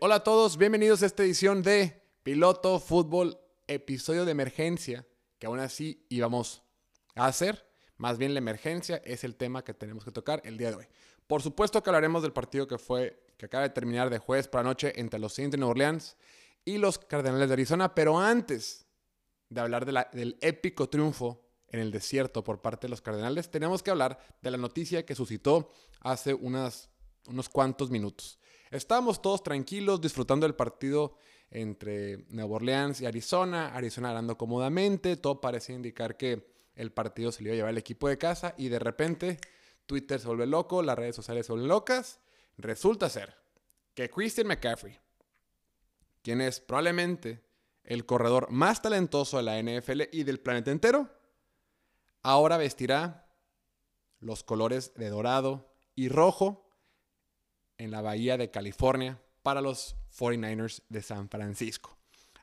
hola a todos, bienvenidos a esta edición de Piloto Fútbol, episodio de emergencia, que aún así íbamos a hacer. Más bien la emergencia es el tema que tenemos que tocar el día de hoy. Por supuesto que hablaremos del partido que fue, que acaba de terminar de jueves para noche entre los Saints de Nueva Orleans y los Cardenales de Arizona, pero antes de hablar del épico triunfo en el desierto por parte de los Cardenales, tenemos que hablar de la noticia que suscitó hace unos cuantos minutos. Estábamos todos tranquilos disfrutando del partido entre Nueva Orleans y Arizona, Arizona ganando cómodamente, todo parecía indicar que el partido se le iba a llevar el equipo de casa y de repente Twitter se vuelve loco, las redes sociales se vuelven locas. Resulta ser que Christian McCaffrey, quien es probablemente el corredor más talentoso de la NFL y del planeta entero, ahora vestirá los colores de dorado y rojo en la bahía de California para los 49ers de San Francisco.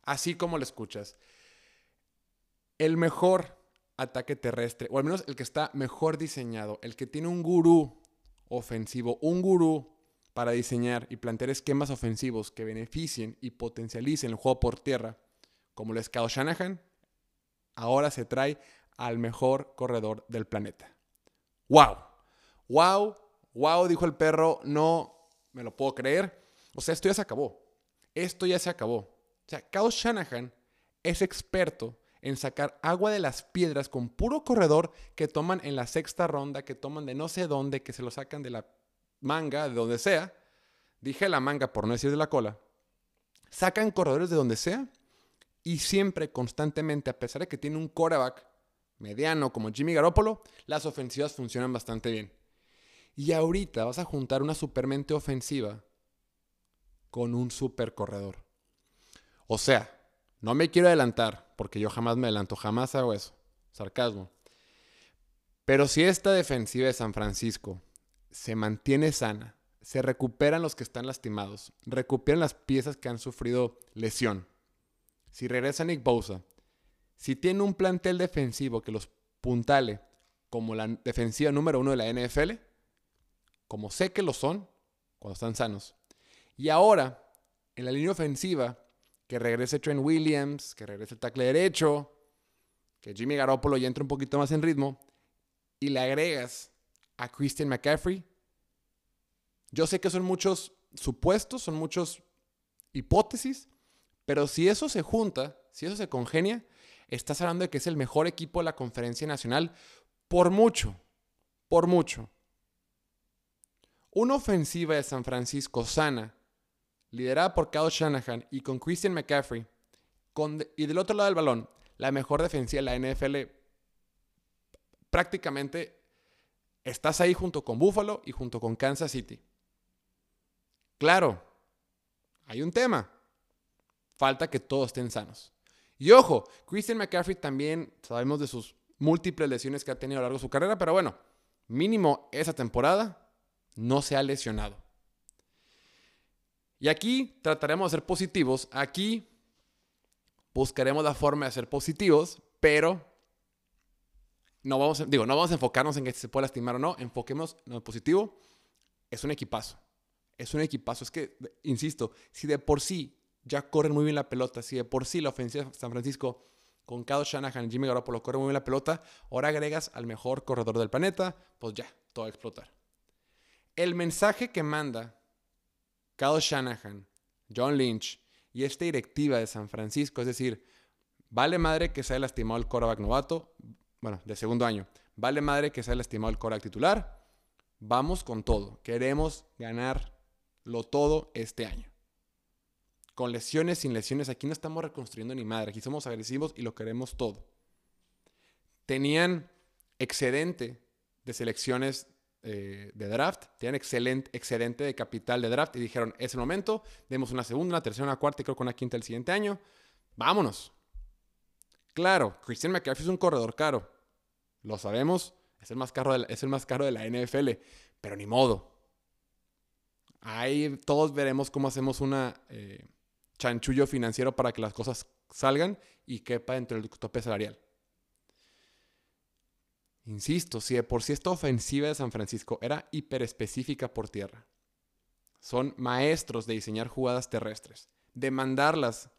Así como lo escuchas. El mejor ataque terrestre, o al menos el que está mejor diseñado, el que tiene un gurú ofensivo, un gurú para diseñar y plantear esquemas ofensivos que beneficien y potencialicen el juego por tierra, como lo es Shanahan, ahora se trae al mejor corredor del planeta. ¡Wow! ¡Wow! ¡Wow! Dijo el perro, no me lo puedo creer. O sea, esto ya se acabó. Esto ya se acabó. O sea, Kyle Shanahan es experto en sacar agua de las piedras con puro corredor que toman en la sexta ronda, que toman de no sé dónde, que se lo sacan de la manga, de donde sea. Dije la manga por no decir de la cola. Sacan corredores de donde sea y siempre, constantemente, a pesar de que tiene un quarterback mediano como Jimmy Garoppolo, las ofensivas funcionan bastante bien. Y ahorita vas a juntar una supermente ofensiva con un super corredor. O sea, no me quiero adelantar, porque yo jamás me adelanto, jamás hago eso. Sarcasmo. Pero si esta defensiva de San Francisco se mantiene sana, se recuperan los que están lastimados, recuperan las piezas que han sufrido lesión. Si regresa Nick Bosa, si tiene un plantel defensivo que los puntale como la defensiva número uno de la NFL, como sé que lo son cuando están sanos. Y ahora, en la línea ofensiva, que regrese Trent Williams, que regrese el tackle derecho, que Jimmy Garoppolo ya entre un poquito más en ritmo, y le agregas a Christian McCaffrey. Yo sé que son muchos supuestos, son muchos hipótesis, pero si eso se junta, si eso se congenia, estás hablando de que es el mejor equipo de la conferencia nacional por mucho, por mucho. Una ofensiva de San Francisco sana, liderada por Kyle Shanahan y con Christian McCaffrey, y del otro lado del balón, la mejor defensiva de la NFL, prácticamente estás ahí junto con Buffalo y junto con Kansas City. Claro, hay un tema. Falta que todos estén sanos. Y ojo, Christian McCaffrey también sabemos de sus múltiples lesiones que ha tenido a lo largo de su carrera, pero bueno, mínimo esa temporada no se ha lesionado. Y aquí trataremos de ser positivos. Aquí buscaremos la forma de ser positivos, pero no vamos, a, digo, no vamos a enfocarnos en que se puede lastimar o no. Enfoquemos en lo positivo. Es un equipazo. Es un equipazo. Es que, insisto, si de por sí ya corren muy bien la pelota, si de por sí la ofensiva de San Francisco con Kyle Shanahan y Jimmy Garoppolo corren muy bien la pelota, ahora agregas al mejor corredor del planeta, pues ya, todo va a explotar. El mensaje que manda Kyle Shanahan, John Lynch y esta directiva de San Francisco, es decir, vale madre que se haya lastimado el quarterback novato, bueno, de segundo año, vale madre que se haya lastimado el quarterback titular, vamos con todo, queremos ganarlo todo este año. Con lesiones, sin lesiones, aquí no estamos reconstruyendo ni madre, aquí somos agresivos y lo queremos todo. Tenían excedente de selecciones eh, de draft, tenían excelente, excedente de capital de draft y dijeron, es el momento, demos una segunda, una tercera, una cuarta y creo que una quinta el siguiente año. Vámonos. Claro, Christian McCaffrey es un corredor caro. Lo sabemos, es el más caro de la, es el más caro de la NFL, pero ni modo. Ahí todos veremos cómo hacemos una eh, chanchullo financiero para que las cosas salgan y quepa dentro del tope salarial. Insisto, si de por sí esta ofensiva de San Francisco era hiper específica por tierra, son maestros de diseñar jugadas terrestres, de mandarlas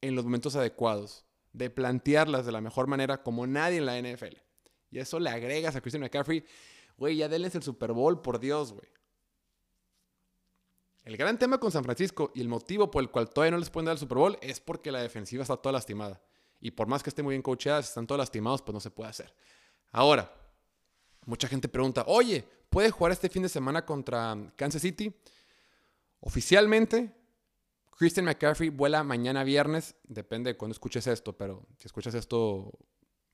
en los momentos adecuados, de plantearlas de la mejor manera como nadie en la NFL. Y eso le agregas a Christian McCaffrey, güey, ya denles el Super Bowl, por Dios, güey. El gran tema con San Francisco y el motivo por el cual todavía no les pueden dar el Super Bowl es porque la defensiva está toda lastimada. Y por más que esté muy bien coacheada, si están todos lastimados, pues no se puede hacer. Ahora, mucha gente pregunta, oye, ¿puede jugar este fin de semana contra Kansas City? Oficialmente, Christian McCaffrey vuela mañana viernes, depende de cuándo escuches esto, pero si escuchas esto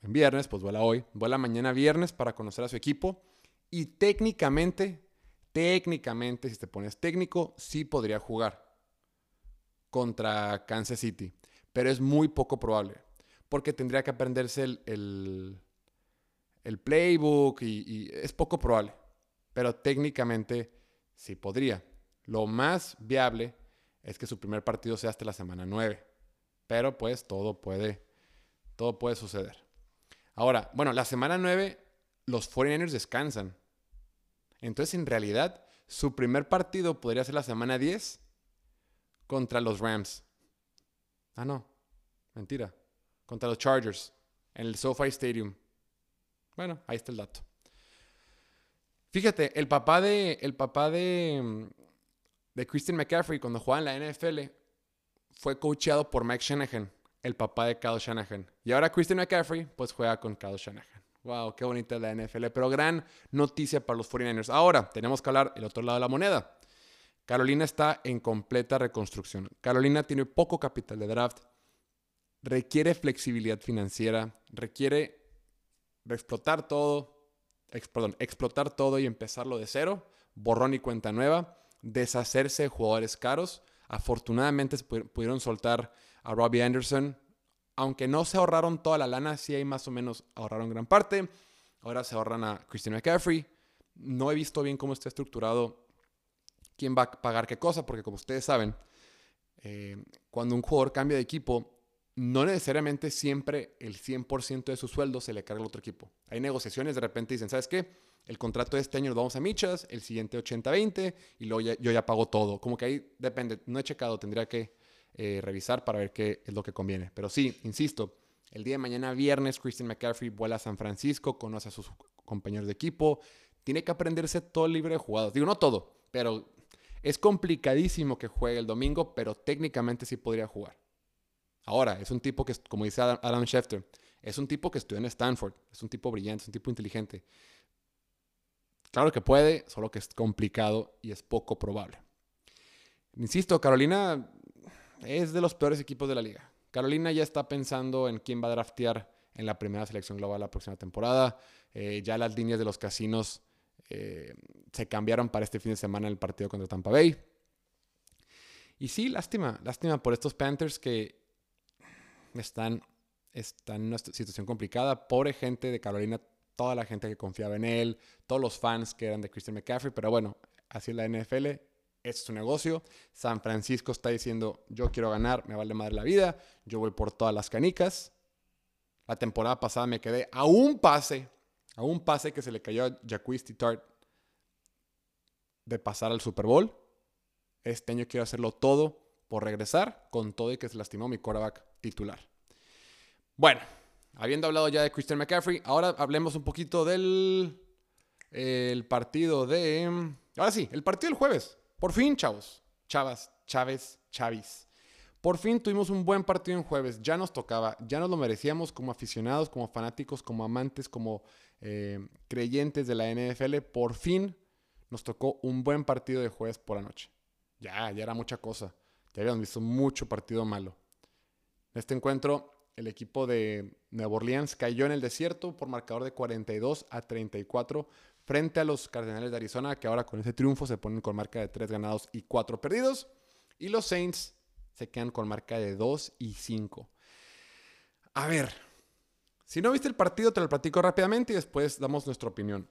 en viernes, pues vuela hoy. Vuela mañana viernes para conocer a su equipo y técnicamente, técnicamente, si te pones técnico, sí podría jugar contra Kansas City, pero es muy poco probable porque tendría que aprenderse el, el, playbook y, y es poco probable, pero técnicamente sí podría. Lo más viable es que su primer partido sea hasta la semana 9. Pero pues todo puede, todo puede suceder. Ahora, bueno, la semana 9 los 49ers descansan. Entonces, en realidad, su primer partido podría ser la semana 10 contra los Rams. Ah, no. Mentira. Contra los Chargers en el SoFi Stadium. Bueno, ahí está el dato. Fíjate, el papá de el papá de de Christian McCaffrey cuando jugaba en la NFL fue coacheado por Mike Shanahan, el papá de Kyle Shanahan. Y ahora Christian McCaffrey pues juega con Kyle Shanahan. Wow, qué bonita la NFL. Pero gran noticia para los 49ers. Ahora tenemos que hablar el otro lado de la moneda. Carolina está en completa reconstrucción. Carolina tiene poco capital de draft. Requiere flexibilidad financiera. Requiere explotar todo. perdón, explotar todo y empezarlo de cero. Borrón y cuenta nueva deshacerse de jugadores caros. Afortunadamente pudieron soltar a Robbie Anderson. Aunque no se ahorraron toda la lana, sí hay más o menos ahorraron gran parte. Ahora se ahorran a Christian McCaffrey. No he visto bien cómo está estructurado quién va a pagar qué cosa, porque como ustedes saben, eh, cuando un jugador cambia de equipo, no necesariamente siempre el 100% de su sueldo se le carga al otro equipo. Hay negociaciones, de repente dicen, ¿sabes qué? el contrato de este año lo vamos a michas, el siguiente 80-20 y luego yo ya pago todo. Como que ahí depende, no he checado, tendría que eh, revisar para ver qué es lo que conviene. Pero sí, insisto, el día de mañana, viernes, Christian McCaffrey vuela a San Francisco, conoce a sus compañeros de equipo, tiene que aprenderse todo el libre de jugados. Digo, no todo, pero es complicadísimo que juegue el domingo, pero técnicamente sí podría jugar. Ahora, es un tipo que, como dice Adam Schefter, es un tipo que estudió en Stanford, es un tipo brillante, es un tipo inteligente. Claro que puede, solo que es complicado y es poco probable. Insisto, Carolina es de los peores equipos de la liga. Carolina ya está pensando en quién va a draftear en la primera selección global la próxima temporada. Eh, ya las líneas de los casinos eh, se cambiaron para este fin de semana en el partido contra Tampa Bay. Y sí, lástima, lástima por estos Panthers que están, están en una situación complicada. Pobre gente de Carolina toda la gente que confiaba en él, todos los fans que eran de Christian McCaffrey, pero bueno, así es la NFL, es su negocio. San Francisco está diciendo, yo quiero ganar, me vale madre la vida, yo voy por todas las canicas. La temporada pasada me quedé a un pase, a un pase que se le cayó a Jacquees Tart de pasar al Super Bowl. Este año quiero hacerlo todo por regresar con todo y que se lastimó mi quarterback titular. Bueno, habiendo hablado ya de Christian McCaffrey, ahora hablemos un poquito del el partido de... Ahora sí, el partido del jueves. Por fin, chavos. Chavas, Chávez, Chavis. Por fin tuvimos un buen partido en jueves. Ya nos tocaba, ya nos lo merecíamos como aficionados, como fanáticos, como amantes, como eh, creyentes de la NFL. Por fin nos tocó un buen partido de jueves por la noche. Ya, ya era mucha cosa. Ya habíamos visto mucho partido malo. En este encuentro, el equipo de Nueva Orleans cayó en el desierto por marcador de 42 a 34 frente a los Cardenales de Arizona, que ahora con ese triunfo se ponen con marca de 3 ganados y 4 perdidos. Y los Saints se quedan con marca de 2 y 5. A ver, si no viste el partido, te lo platico rápidamente y después damos nuestra opinión.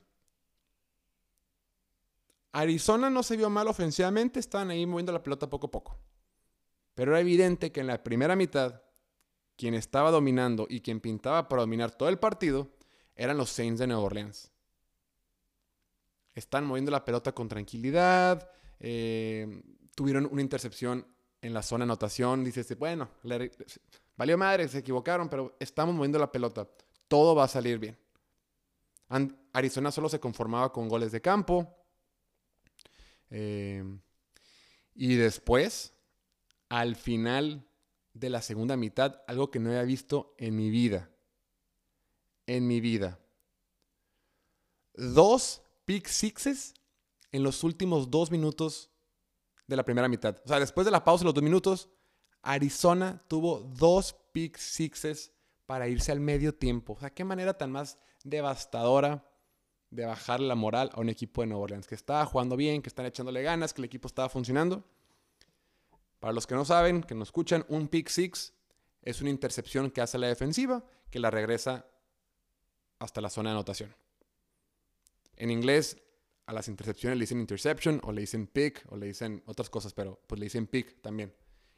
Arizona no se vio mal ofensivamente, estaban ahí moviendo la pelota poco a poco. Pero era evidente que en la primera mitad quien estaba dominando y quien pintaba para dominar todo el partido eran los Saints de Nueva Orleans. Están moviendo la pelota con tranquilidad, Eh, tuvieron una intercepción en la zona de anotación. Dices, bueno, valió madre, se equivocaron, pero estamos moviendo la pelota. Todo va a salir bien. Arizona solo se conformaba con goles de campo. Eh, y después, al final de la segunda mitad, algo que no había visto en mi vida. En mi vida. Dos pick sixes en los últimos dos minutos de la primera mitad. O sea, después de la pausa de los dos minutos, Arizona tuvo dos pick sixes para irse al medio tiempo. O sea, qué manera tan más devastadora de bajar la moral a un equipo de Nueva Orleans que estaba jugando bien, que están echándole ganas, que el equipo estaba funcionando. Para los que no saben, que no escuchan, un pick six es una intercepción que hace la defensiva que la regresa hasta la zona de anotación. En inglés, a las intercepciones le dicen interception o le dicen pick o le dicen otras cosas, pero pues le dicen pick también.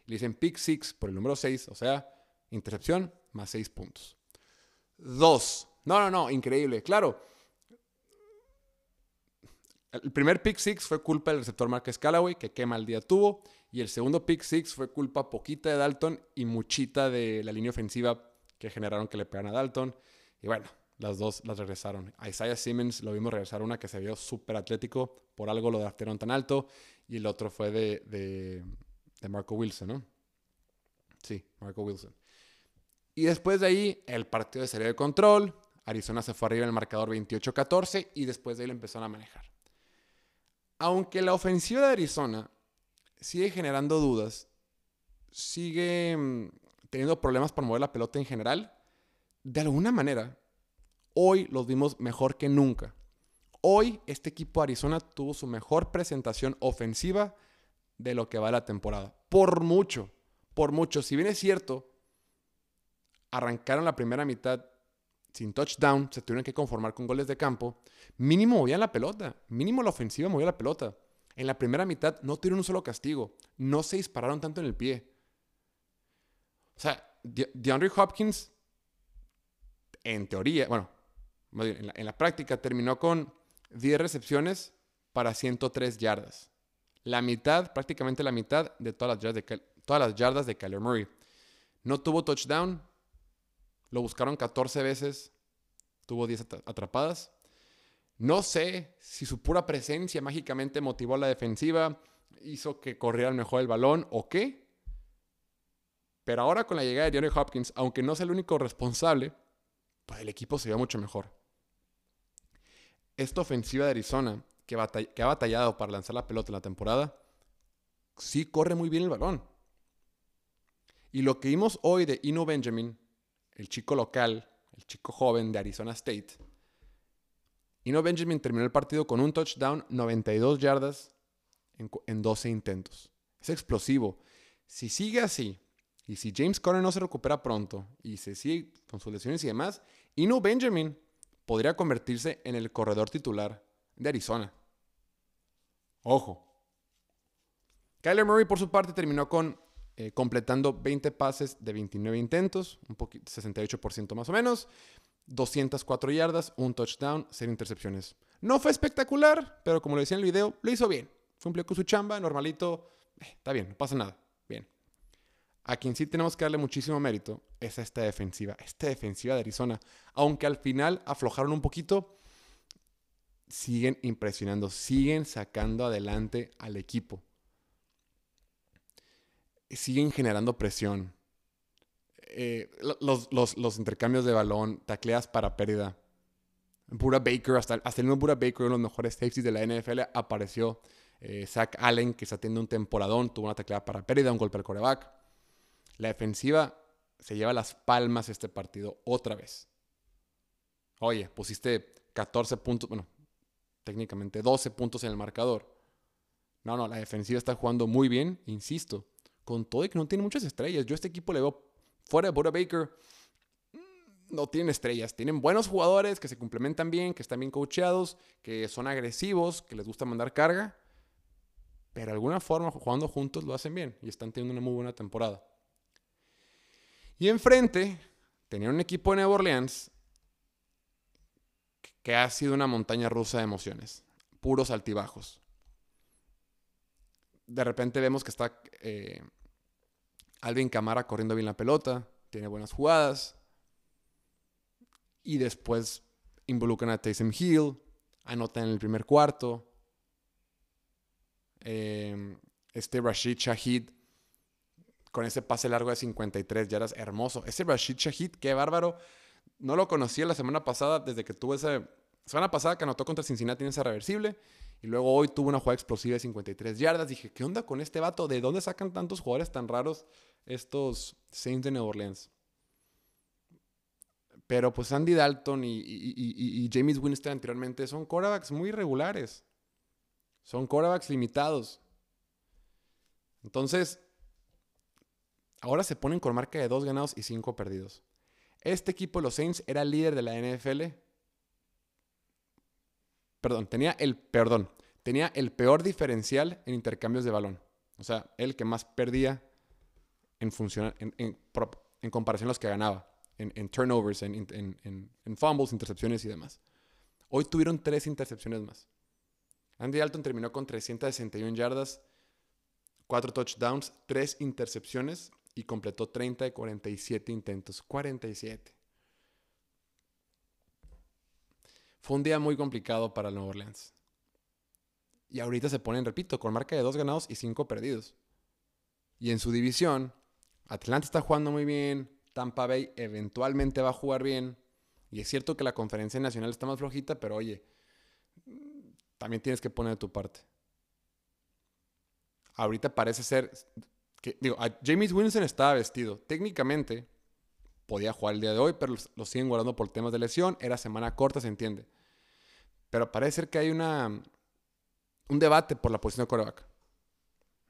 Le dicen pick six por el número 6, o sea, intercepción más 6 puntos. Dos. No, no, no, increíble. Claro, el primer pick six fue culpa del receptor Marcus Callaway, que qué mal día tuvo. Y el segundo pick six fue culpa poquita de Dalton y muchita de la línea ofensiva que generaron que le pegan a Dalton. Y bueno, las dos las regresaron. A Isaiah Simmons lo vimos regresar una que se vio súper atlético, por algo lo draftearon tan alto. Y el otro fue de, de, de Marco Wilson, ¿no? Sí, Marco Wilson. Y después de ahí, el partido de serie de control. Arizona se fue arriba en el marcador 28-14 y después de ahí lo empezaron a manejar. Aunque la ofensiva de Arizona sigue generando dudas, sigue mm, teniendo problemas para mover la pelota en general, de alguna manera, hoy los vimos mejor que nunca. Hoy este equipo de Arizona tuvo su mejor presentación ofensiva de lo que va la temporada. Por mucho, por mucho. Si bien es cierto, arrancaron la primera mitad sin touchdown, se tuvieron que conformar con goles de campo, mínimo movían la pelota, mínimo la ofensiva movía la pelota. En la primera mitad no tuvieron un solo castigo, no se dispararon tanto en el pie. O sea, DeAndre Hopkins, en teoría, bueno, en la, práctica terminó con 10 recepciones para 103 yardas. La mitad, prácticamente la mitad de todas las yardas de, todas las yardas de Kyler Murray. No tuvo touchdown, lo buscaron 14 veces, tuvo 10 atrapadas. No sé si su pura presencia mágicamente motivó a la defensiva, hizo que corriera mejor el balón o qué. Pero ahora con la llegada de Johnny Hopkins, aunque no sea el único responsable, pues el equipo se ve mucho mejor. Esta ofensiva de Arizona, que, que ha batallado para lanzar la pelota en la temporada, sí corre muy bien el balón. Y lo que vimos hoy de Ino Benjamin el chico local, el chico joven de Arizona State. Ino Benjamin terminó el partido con un touchdown, 92 yardas en, 12 intentos. Es explosivo. Si sigue así, y si James Conner no se recupera pronto, y se sigue con sus lesiones y demás, Ino Benjamin podría convertirse en el corredor titular de Arizona. Ojo. Kyler Murray, por su parte, terminó con eh, completando 20 pases de 29 intentos, un poquito, 68% más o menos, 204 yardas, un touchdown, 0 intercepciones. No fue espectacular, pero como lo decía en el video, lo hizo bien. Cumplió con su chamba, normalito, eh, está bien, no pasa nada, bien. A quien sí tenemos que darle muchísimo mérito es a esta defensiva, esta defensiva de Arizona. Aunque al final aflojaron un poquito, siguen impresionando, siguen sacando adelante al equipo siguen generando presión. Eh, los, intercambios de balón, tacleas para pérdida. Pura Baker, hasta, hasta el mismo Pura Baker, uno de los mejores safeties de la NFL, apareció. Eh, Zach Allen, que está teniendo un temporadón, tuvo una tacleada para pérdida, un golpe al coreback. La defensiva se lleva las palmas este partido otra vez. Oye, pusiste 14 puntos, bueno, técnicamente 12 puntos en el marcador. No, no, la defensiva está jugando muy bien, insisto con todo y que no tiene muchas estrellas. Yo a este equipo le veo fuera de Buda Baker. Mm, no tienen estrellas, tienen buenos jugadores que se complementan bien, que están bien coacheados, que son agresivos, que les gusta mandar carga, pero de alguna forma jugando juntos lo hacen bien y están teniendo una muy buena temporada. Y enfrente tenían un equipo de Nueva Orleans que ha sido una montaña rusa de emociones, puros altibajos. de repente vemos que está eh, Alvin Camara corriendo bien la pelota, tiene buenas jugadas. Y después involucran a Taysom Hill, anotan en el primer cuarto. Eh, este Rashid Shahid con ese pase largo de 53 yardas, hermoso. Ese Rashid Shahid, qué bárbaro. No lo conocía la semana pasada, desde que tuve esa semana pasada que anotó contra Cincinnati en esa reversible. Y luego hoy tuvo una jugada explosiva de 53 yardas. Dije, ¿qué onda con este vato? ¿De dónde sacan tantos jugadores tan raros estos Saints de New Orleans? Pero pues Andy Dalton y, y, James Winston anteriormente son quarterbacks muy irregulares. Son quarterbacks limitados. Entonces, ahora se ponen con marca de dos ganados y cinco perdidos. Este equipo, los Saints, era líder de la NFL. Perdón, tenía el, perdón, tenía el peor diferencial en intercambios de balón. O sea, el que más perdía en, función, en, en, comparación a los que ganaba. En, turnovers, en, fumbles, intercepciones y demás. Hoy tuvieron tres intercepciones más. Andy Dalton terminó con 361 yardas, 4 touchdowns, 3 intercepciones y completó 30 de 47 intentos. 47. Fue un día muy complicado para Nueva Orleans. Y ahorita se ponen, repito, con marca de 2 ganados y 5 perdidos. Y en su división, Atlanta está jugando muy bien, Tampa Bay eventualmente va a jugar bien. Y es cierto que la conferencia nacional está más flojita, pero oye, también tienes que poner de tu parte. Ahorita parece ser que, digo, James Winston estaba vestido. Técnicamente podía jugar el día de hoy, pero lo, siguen guardando por temas de lesión. Era semana corta, se entiende. Pero parece ser que hay una, un debate por la posición de coreback.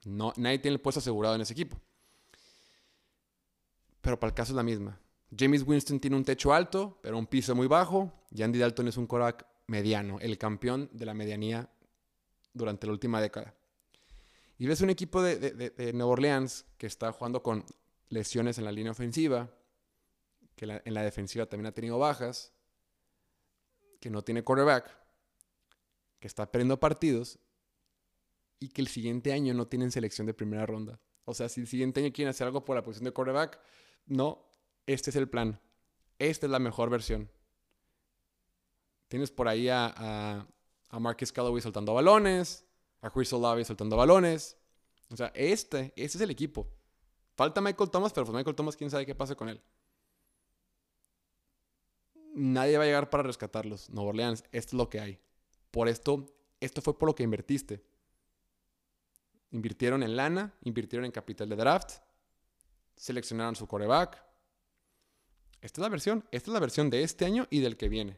No, nadie tiene el puesto asegurado en ese equipo. Pero para el caso es la misma. James Winston tiene un techo alto, pero un piso muy bajo. Y Andy Dalton es un coreback mediano, el campeón de la medianía durante la última década. Y ves un equipo de, de, Nueva Orleans que está jugando con lesiones en la línea ofensiva, que en la defensiva también ha tenido bajas, que no tiene quarterback, que está perdiendo partidos y que el siguiente año no tienen selección de primera ronda. O sea, si el siguiente año quieren hacer algo por la posición de quarterback, no, este es el plan. Esta es la mejor versión. Tienes por ahí a, a, Marcus Callaway soltando balones, a Chris Olave soltando balones. O sea, este, este es el equipo. Falta Michael Thomas, pero pues Michael Thomas, quién sabe qué pasa con él. Nadie va a llegar para rescatarlos. Nueva Orleans, esto es lo que hay. Por esto, esto fue por lo que invertiste. Invirtieron en lana, invirtieron en capital de draft, seleccionaron su coreback. Esta es la versión, esta es la versión de este año y del que viene.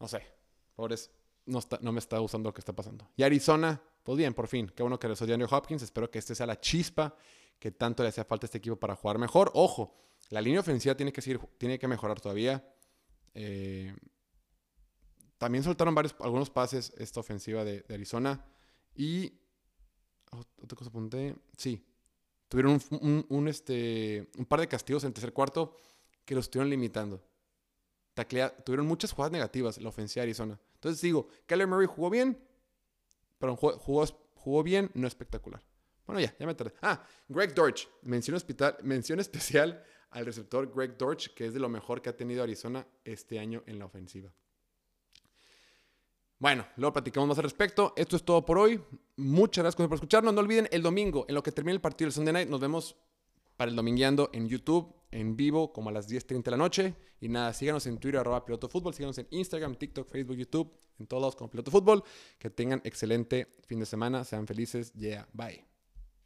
No sé, pobres, no, no me está gustando lo que está pasando. Y Arizona, pues bien, por fin, qué bueno que regresó Andrew Hopkins. Espero que este sea la chispa que tanto le hacía falta a este equipo para jugar mejor. Ojo, la línea ofensiva tiene que, seguir, tiene que mejorar todavía. Eh, también soltaron varios, algunos pases esta ofensiva de, Arizona. Y. otra cosa apunté. Sí. Tuvieron un, este, un par de castigos en el tercer cuarto que los estuvieron limitando. tuvieron muchas jugadas negativas la ofensiva de Arizona. Entonces digo, Kyler Murray jugó bien, pero jugó, bien, no espectacular. Bueno, ya, ya me tardé. Ah, Greg Dortch. Mención, hospital, mención especial al receptor Greg Dortch, que es de lo mejor que ha tenido Arizona este año en la ofensiva. Bueno, luego platicamos más al respecto. Esto es todo por hoy. Muchas gracias por escucharnos. No olviden el domingo, en lo que termine el partido del Sunday Night, nos vemos para el domingueando en YouTube, en vivo, como a las 10.30 de la noche. Y nada, síganos en Twitter, arroba Piloto Fútbol, síganos en Instagram, TikTok, Facebook, YouTube, en todos lados como Piloto Fútbol. Que tengan excelente fin de semana, sean felices. Yeah, bye.